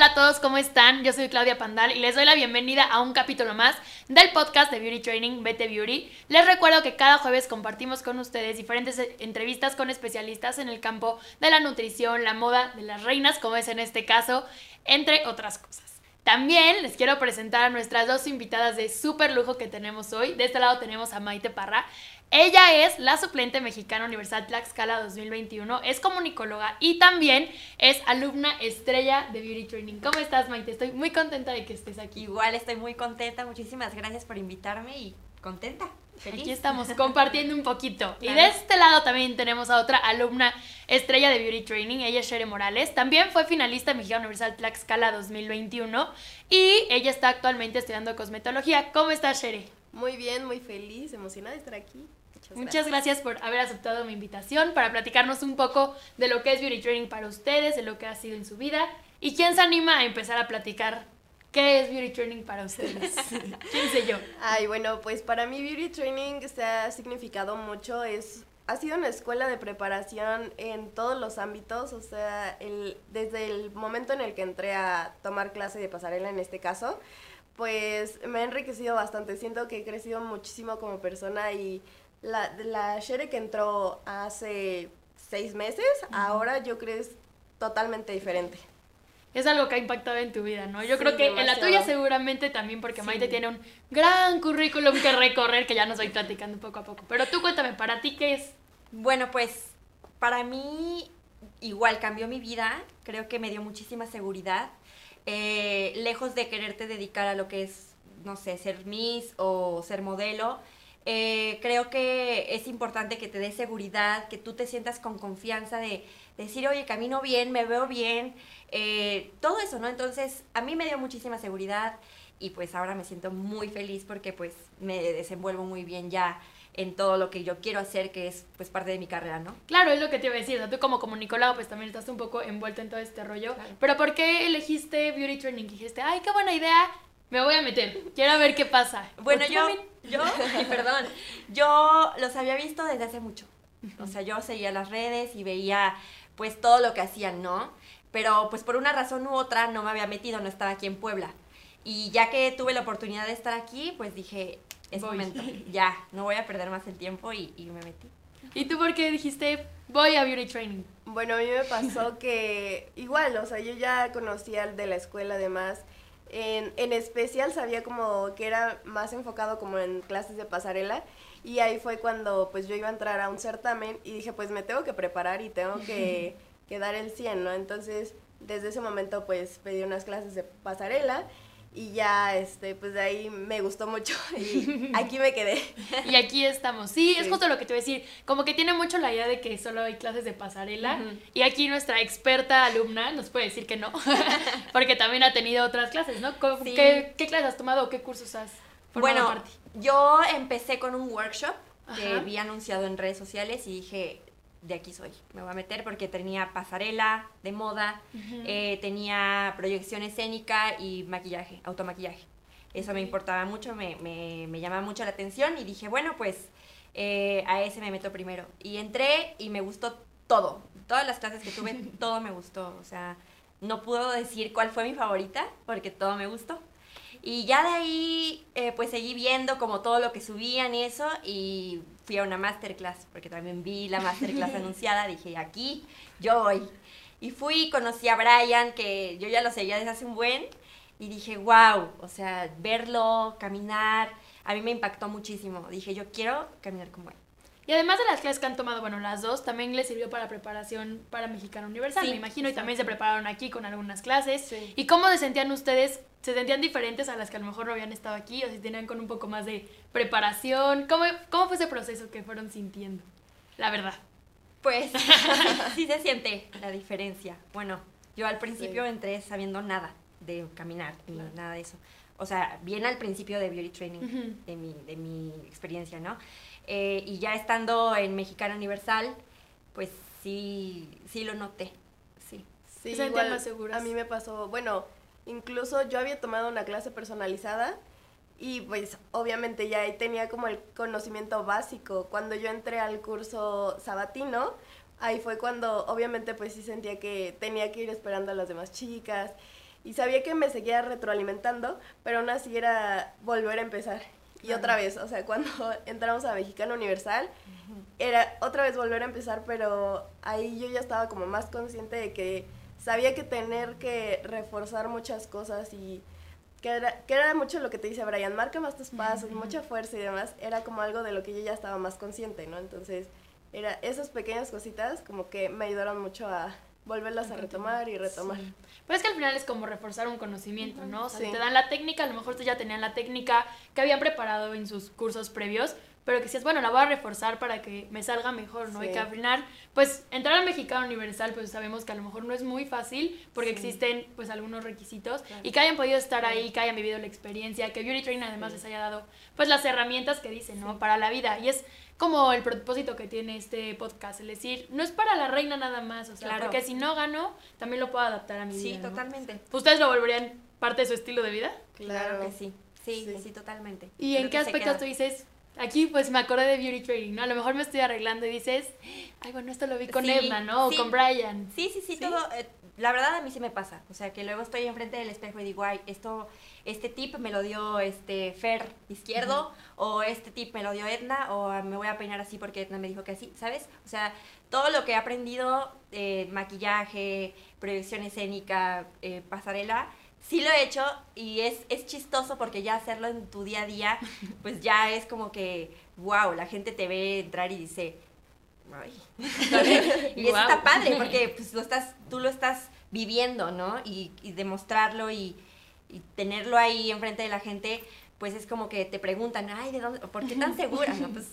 Hola a todos, ¿cómo están? Yo soy Claudia Pandal y les doy la bienvenida a un capítulo más del podcast de Beauty Training BT Beauty. Les recuerdo que cada jueves compartimos con ustedes diferentes entrevistas con especialistas en el campo de la nutrición, la moda, de las reinas, como es en este caso, entre otras cosas. También les quiero presentar a nuestras dos invitadas de súper lujo que tenemos hoy. De este lado tenemos a Maite Parra. Ella es la suplente mexicana universal Tlaxcala 2021, es comunicóloga y también es alumna estrella de Beauty Training. ¿Cómo estás, Maite? Estoy muy contenta de que estés aquí. Igual estoy muy contenta, muchísimas gracias por invitarme y contenta. Aquí estamos compartiendo un poquito. Y de este lado también tenemos a otra alumna estrella de Beauty Training, ella es Shere Morales. También fue finalista Mexicana Universal Tlaxcala 2021 y ella está actualmente estudiando cosmetología. ¿Cómo estás, Shere? Muy bien, muy feliz, emocionada de estar aquí. Muchas, Muchas gracias. por haber aceptado mi invitación para platicarnos un poco de lo que es Beauty Training para ustedes, de lo que ha sido en su vida. ¿Y quién se anima a empezar a platicar ¿Qué es Beauty Training para ustedes? ¿Quién sé yo? Ay, bueno, pues para mí Beauty Training se ha significado mucho, es ha sido una escuela de preparación en todos los ámbitos, o sea, el, desde el momento en el que entré a tomar clase de pasarela en este caso, pues me ha enriquecido bastante, siento que he crecido muchísimo como persona y la, la Shere que entró hace seis meses, ahora yo creo es totalmente diferente es algo que ha impactado en tu vida, ¿no? Yo creo que en la tuya seguramente también, porque Maite tiene un gran currículum que recorrer, que ya nos voy platicando poco a poco. Pero tú cuéntame, ¿para ti qué es? Bueno, pues para mí igual cambió mi vida, creo que me dio muchísima seguridad. Eh, lejos de quererte dedicar a lo que es, no sé, ser Miss o ser modelo, eh, creo que es importante que te dé seguridad, que tú te sientas con confianza de, decir, oye, camino bien, me veo bien, eh, todo eso, ¿no? Entonces, a mí me dio muchísima seguridad y pues ahora me siento muy feliz porque pues me desenvuelvo muy bien ya en todo lo que yo quiero hacer, que es pues parte de mi carrera, ¿no? Claro, es lo que te iba a decir, o sea, tú como comunicólogo pues también estás un poco envuelto en todo este rollo, pero ¿por qué elegiste Beauty Training? Dijiste, ay, qué buena idea, me voy a meter, quiero ver qué pasa. Bueno, yo, yo, perdón, yo los había visto desde hace mucho, o sea, yo seguía las redes y veía pues todo lo que hacían, ¿no? Pero pues por una razón u otra no me había metido, no estaba aquí en Puebla. Y ya que tuve la oportunidad de estar aquí, pues dije, es momento, ya, no voy a perder más el tiempo y, y me metí. ¿Y tú por qué dijiste, voy a Beauty Training? Bueno, a mí me pasó que igual, o sea, yo ya conocía al de la escuela además. En, en especial sabía como que era más enfocado como en clases de pasarela y ahí fue cuando pues yo iba a entrar a un certamen y dije pues me tengo que preparar y tengo que, que dar el 100, ¿no? Entonces desde ese momento pues pedí unas clases de pasarela y ya este pues de ahí me gustó mucho y aquí me quedé. Y aquí estamos. Sí, es justo lo que te voy a decir. Como que tiene mucho la idea de que solo hay clases de pasarela y aquí nuestra experta alumna nos puede decir que no porque también ha tenido otras clases no ¿Qué, qué clases has tomado o qué cursos has bueno yo empecé con un workshop que vi anunciado en redes sociales y dije de aquí soy, me voy a meter porque tenía pasarela de moda, eh, tenía proyección escénica y maquillaje, automaquillaje. Eso me importaba mucho, me, me, me, llamaba mucho la atención y dije, bueno, pues eh, a ese me meto primero. Y entré y me gustó todo. Todas las clases que tuve, todo me gustó. O sea, no puedo decir cuál fue mi favorita porque todo me gustó. Y ya de ahí, eh, pues seguí viendo como todo lo que subían y eso, y fui a una masterclass, porque también vi la masterclass anunciada, dije, aquí yo voy. Y fui, conocí a Brian, que yo ya lo seguía desde hace un buen, y dije, wow, o sea, verlo, caminar, a mí me impactó muchísimo. Dije, yo quiero caminar como él. Y además de las clases que han tomado, bueno, las dos, también les sirvió para preparación para Mexicano Universal, me imagino, y también se prepararon aquí con algunas clases. ¿Y cómo se sentían ustedes se sentían diferentes a las que a lo mejor no habían estado aquí o si tenían con un poco más de preparación. ¿Cómo, cómo fue ese proceso que fueron sintiendo? La verdad. Pues sí se siente la diferencia. Bueno, yo al principio entré sabiendo nada de caminar, ni nada de eso. O sea, bien al principio de beauty training, de, mi, de mi experiencia, ¿no? Eh, y ya estando en Mexicana Universal, pues sí, sí lo noté, sí. Sí, igual, más seguras. A mí me pasó, bueno, Incluso yo había tomado una clase personalizada y pues obviamente ya ahí tenía como el conocimiento básico. Cuando yo entré al curso sabatino, ahí fue cuando obviamente pues sí sentía que tenía que ir esperando a las demás chicas y sabía que me seguía retroalimentando, pero aún así era volver a empezar. Y otra vez, o sea, cuando entramos a Mexicano Universal, era otra vez volver a empezar, pero ahí yo ya estaba como más consciente de que sabía que tener que reforzar muchas cosas y que era, que era mucho lo que te dice Brian, marca más tus pasos, mucha fuerza y demás, era como algo de lo que yo ya estaba más consciente, ¿no? Entonces, era esas pequeñas cositas como que me ayudaron mucho a volverlas a retomar y retomar. Pero es que al final es como reforzar un conocimiento, ¿no? O sea, te dan la técnica, a lo mejor ustedes ya tenían la técnica que habían preparado en sus cursos previos, pero que decías, bueno, la voy a reforzar para que me salga mejor, ¿no? Y que al final, pues, entrar al Mexicano Universal, pues sabemos que a lo mejor no es muy fácil, porque existen, pues, algunos requisitos, y que hayan podido estar ahí, que hayan vivido la experiencia, que Beauty Training además les haya dado, pues, las herramientas que dicen, ¿no? Para la vida, y es como el propósito que tiene este podcast, es decir, no es para la reina nada más, o sea, porque si no gano, también lo puedo adaptar a mi vida. Sí, totalmente. ¿Ustedes lo volverían parte de su estilo de vida? Claro, que sí. Sí, sí, totalmente. ¿Y en qué aspectos tú dices, aquí pues me acordé de beauty trading, ¿no? A lo mejor me estoy arreglando y dices, ay, bueno, esto lo vi con Emma, ¿no? O con Brian. Sí, sí, sí, todo. Eh, la verdad a mí sí me pasa. O sea, que luego estoy enfrente del espejo y digo, ay, esto, este tip me lo dio este Fer izquierdo, o este tip me lo dio Edna, o me voy a peinar así porque Edna me dijo que así, ¿sabes? O sea, todo lo que he aprendido, eh, maquillaje, proyección escénica, eh, pasarela, sí lo he hecho y es, es chistoso porque ya hacerlo en tu día a día, pues ya es como que, wow, la gente te ve entrar y dice, ay. y eso está padre porque pues lo estás, tú lo estás viviendo, ¿no? Y, y demostrarlo y, y, tenerlo ahí enfrente de la gente, pues es como que te preguntan, ay, ¿de dónde? ¿Por qué tan segura? No, pues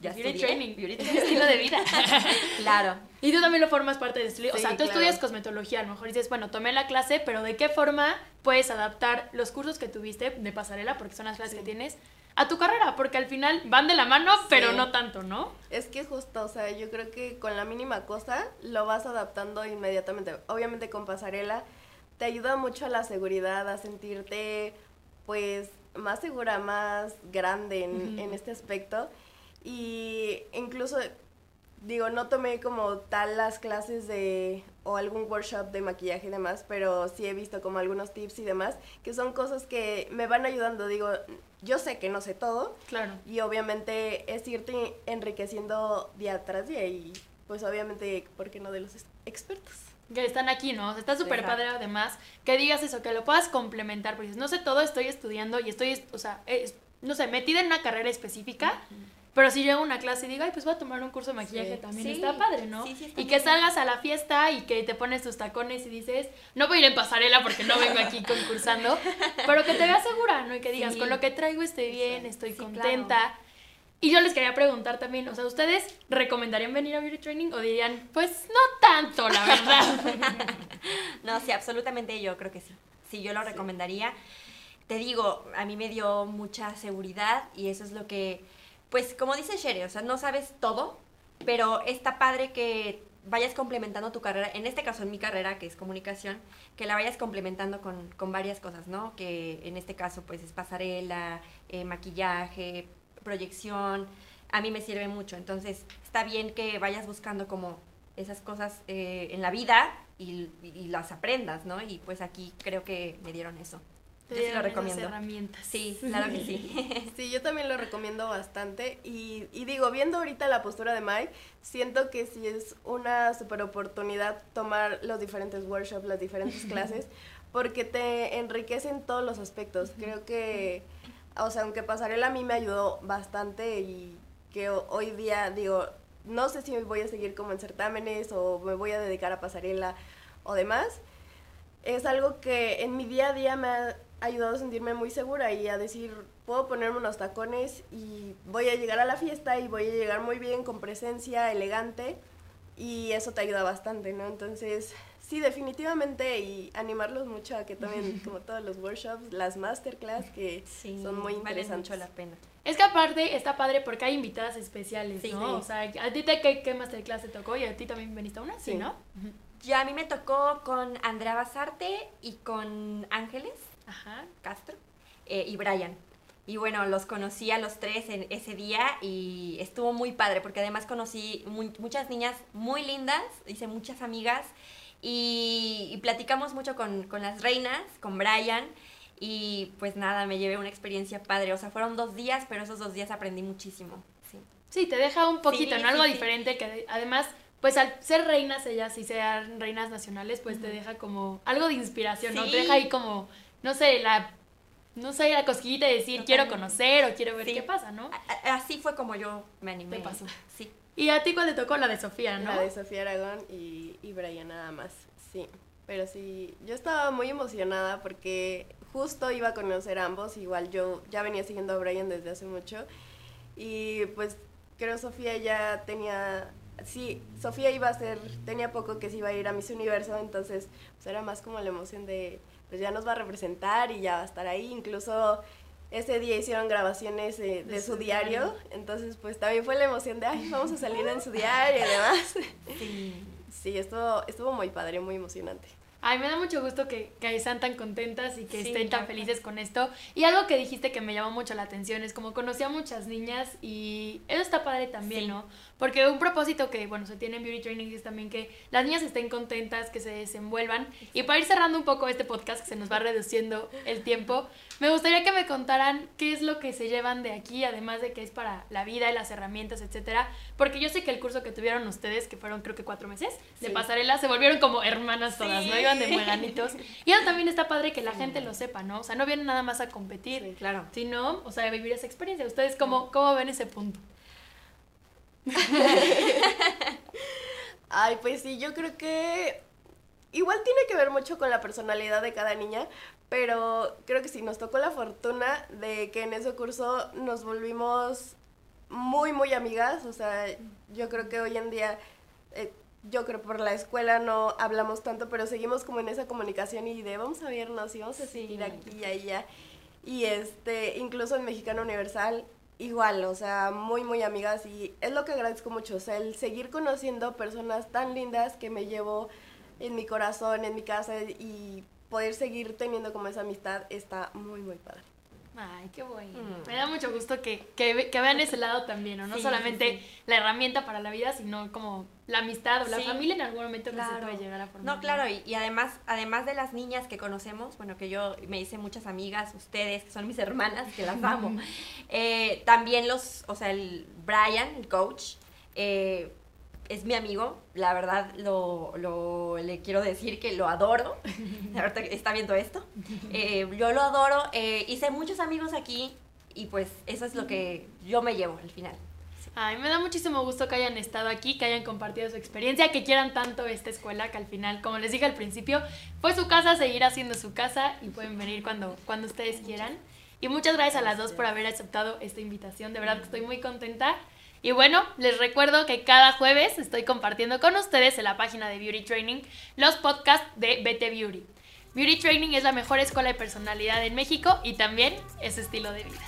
ya beauty training, beauty training, estilo de vida. claro. Y tú también lo formas parte de estilo. o sea, tú estudias cosmetología, a lo mejor dices, bueno, tomé la clase, pero ¿de qué forma puedes adaptar los cursos que tuviste de pasarela, porque son las clases que tienes, a tu carrera? Porque al final van de la mano, pero no tanto, ¿no? Es que justo, o sea, yo creo que con la mínima cosa lo vas adaptando inmediatamente. Obviamente con pasarela te ayuda mucho a la seguridad, a sentirte, pues, más segura, más grande en, en este aspecto. Y incluso, digo, no tomé como tal las clases de, o algún workshop de maquillaje y demás, pero sí he visto como algunos tips y demás, que son cosas que me van ayudando. Digo, yo sé que no sé todo. Claro. Y obviamente es irte enriqueciendo día tras día y pues obviamente, ¿por qué no de los expertos? que están aquí, ¿no? O sea, está súper padre además que digas eso, que lo puedas complementar, porque dices, no sé todo, estoy estudiando y estoy, o sea, no sé, metida en una carrera específica, pero si llego a una clase y digo, ay, pues voy a tomar un curso de maquillaje también, está padre, ¿no? y que salgas a la fiesta y que te pones tus tacones y dices, no voy a ir en pasarela porque no vengo aquí concursando, pero que te veas segura, ¿no? Y que digas, con lo que traigo estoy bien, estoy contenta. Y yo les quería preguntar también, o sea, ¿ustedes recomendarían venir a Beauty Training o dirían, pues no tanto, la verdad? no, sí, absolutamente yo creo que sí. Sí, yo lo recomendaría. Te digo, a mí me dio mucha seguridad y eso es lo que pues como dice Sherry, o sea, no sabes todo, pero está padre que vayas complementando tu carrera, en este caso en mi carrera, que es comunicación, que la vayas complementando con, con varias cosas, ¿no? Que en este caso pues es pasarela, eh, maquillaje, proyección, a mí me sirve mucho, entonces está bien que vayas buscando como esas cosas eh, en la vida y, y las aprendas, ¿no? Y pues aquí creo que me dieron eso. Yo sí lo recomiendo. herramientas. Sí, claro que sí. sí, yo también lo recomiendo bastante. Y, y, digo, viendo ahorita la postura de Mike, siento que sí es una super oportunidad tomar los diferentes workshops, las diferentes clases, porque te enriquecen todos los aspectos. Creo que, o sea, aunque Pasarela a mí me ayudó bastante y que hoy día, digo, no sé si voy a seguir como en certámenes o me voy a dedicar a Pasarela o demás. Es algo que en mi día a día me ha ayudado a sentirme muy segura y a decir, puedo ponerme unos tacones y voy a llegar a la fiesta y voy a llegar muy bien, con presencia, elegante, y eso te ayuda bastante, ¿no? Entonces, sí, definitivamente, y animarlos mucho a que tomen como todos los workshops, las masterclass, que son muy interesantes. mucho la pena. Es que aparte está padre porque hay invitadas especiales, ¿no? O sea, ¿a ti te, qué, qué masterclass te tocó y a ti también veniste una? Sí, ¿no? Ya a mí me tocó con Andrea Basarte y con Ángeles. Ajá. Castro, eh, y Brian. Y bueno, los conocí a los tres en ese día y estuvo muy padre porque además conocí muchas niñas muy lindas, hice muchas amigas y, platicamos mucho con, con las reinas, con Brian. Y pues nada, me llevé una experiencia padre. O sea, fueron dos días, pero esos dos días aprendí muchísimo. Sí, sí te deja un poquito, ¿no? Algo diferente que además, pues al ser reinas ellas y sean reinas nacionales, pues te deja como algo de inspiración, ¿no? Te deja ahí como, no sé, la no sé, la cosquillita de decir quiero conocer o quiero ver qué pasa, ¿no? Así fue como yo me animé. Te pasó. Sí. Y a ti cuál te tocó la de Sofía, ¿no? La de Sofía Aragón y, y Brian nada más, sí. Pero sí, yo estaba muy emocionada porque justo iba a conocer a ambos, igual yo ya venía siguiendo a Brian desde hace mucho y pues creo Sofía ya tenía, sí, Sofía iba a ser, tenía poco que se iba a ir a Miss Universo, entonces pues era más como la emoción de, pues ya nos va a representar y ya va a estar ahí, incluso ese día hicieron grabaciones de, su diario, entonces pues también fue la emoción de, ay, vamos a salir en su diario y demás. Sí, sí estuvo, estuvo muy padre, muy emocionante. Ay, me da mucho gusto que, que están tan contentas y que estén tan felices con esto. Y algo que dijiste que me llamó mucho la atención es como conocí a muchas niñas y eso está padre también, ¿no? Porque un propósito que, bueno, se tiene en Beauty Training es también que las niñas estén contentas, que se desenvuelvan. Y para ir cerrando un poco este podcast, que se nos va reduciendo el tiempo, me gustaría que me contaran qué es lo que se llevan de aquí, además de que es para la vida y las herramientas, etcétera. Porque yo sé que el curso que tuvieron ustedes, que fueron creo que cuatro meses, de pasarela, se volvieron como hermanas todas, ¿no? Iban de mueganitos. Y eso también está padre que la gente lo sepa, ¿no? O sea, no vienen nada más a competir, claro. sino, o sea, a vivir esa experiencia. ¿Ustedes cómo, cómo ven ese punto? Ay, pues sí, yo creo que igual tiene que ver mucho con la personalidad de cada niña, pero creo que sí, nos tocó la fortuna de que en ese curso nos volvimos muy, muy amigas. O sea, yo creo que hoy en día, eh, yo creo por la escuela no hablamos tanto, pero seguimos como en esa comunicación y de vamos a vernos y vamos a seguir aquí y allá. Y este, incluso en Mexicano Universal igual, o sea, muy, muy amigas y es lo que agradezco mucho, o sea, el seguir conociendo personas tan lindas que me llevo en mi corazón, en mi casa y poder seguir teniendo como esa amistad está muy, muy padre. Ay, qué bueno. Mm. Me da mucho gusto que, que, que, vean ese lado también, ¿no? No solamente la herramienta para la vida, sino como la amistad o la familia en algún momento que se puede llegar a formar. No, claro, y, y, además, además de las niñas que conocemos, bueno, que yo me hice muchas amigas, ustedes, que son mis hermanas, que las amo, eh, también los, o sea, el Brian, el coach, eh, es mi amigo, la verdad lo, lo, le quiero decir que lo adoro, ahorita está viendo esto, eh, yo lo adoro, eh, hice muchos amigos aquí y pues eso es lo que yo me llevo al final. Ay, me da muchísimo gusto que hayan estado aquí, que hayan compartido su experiencia, que quieran tanto esta escuela, que al final, como les dije al principio, fue su casa, seguirá siendo su casa y pueden venir cuando, cuando ustedes quieran. Y muchas gracias a las dos por haber aceptado esta invitación, de verdad que estoy muy contenta. Y bueno, les recuerdo que cada jueves estoy compartiendo con ustedes en la página de Beauty Training los podcasts de BT Beauty. Beauty Training es la mejor escuela de personalidad en México y también es estilo de vida.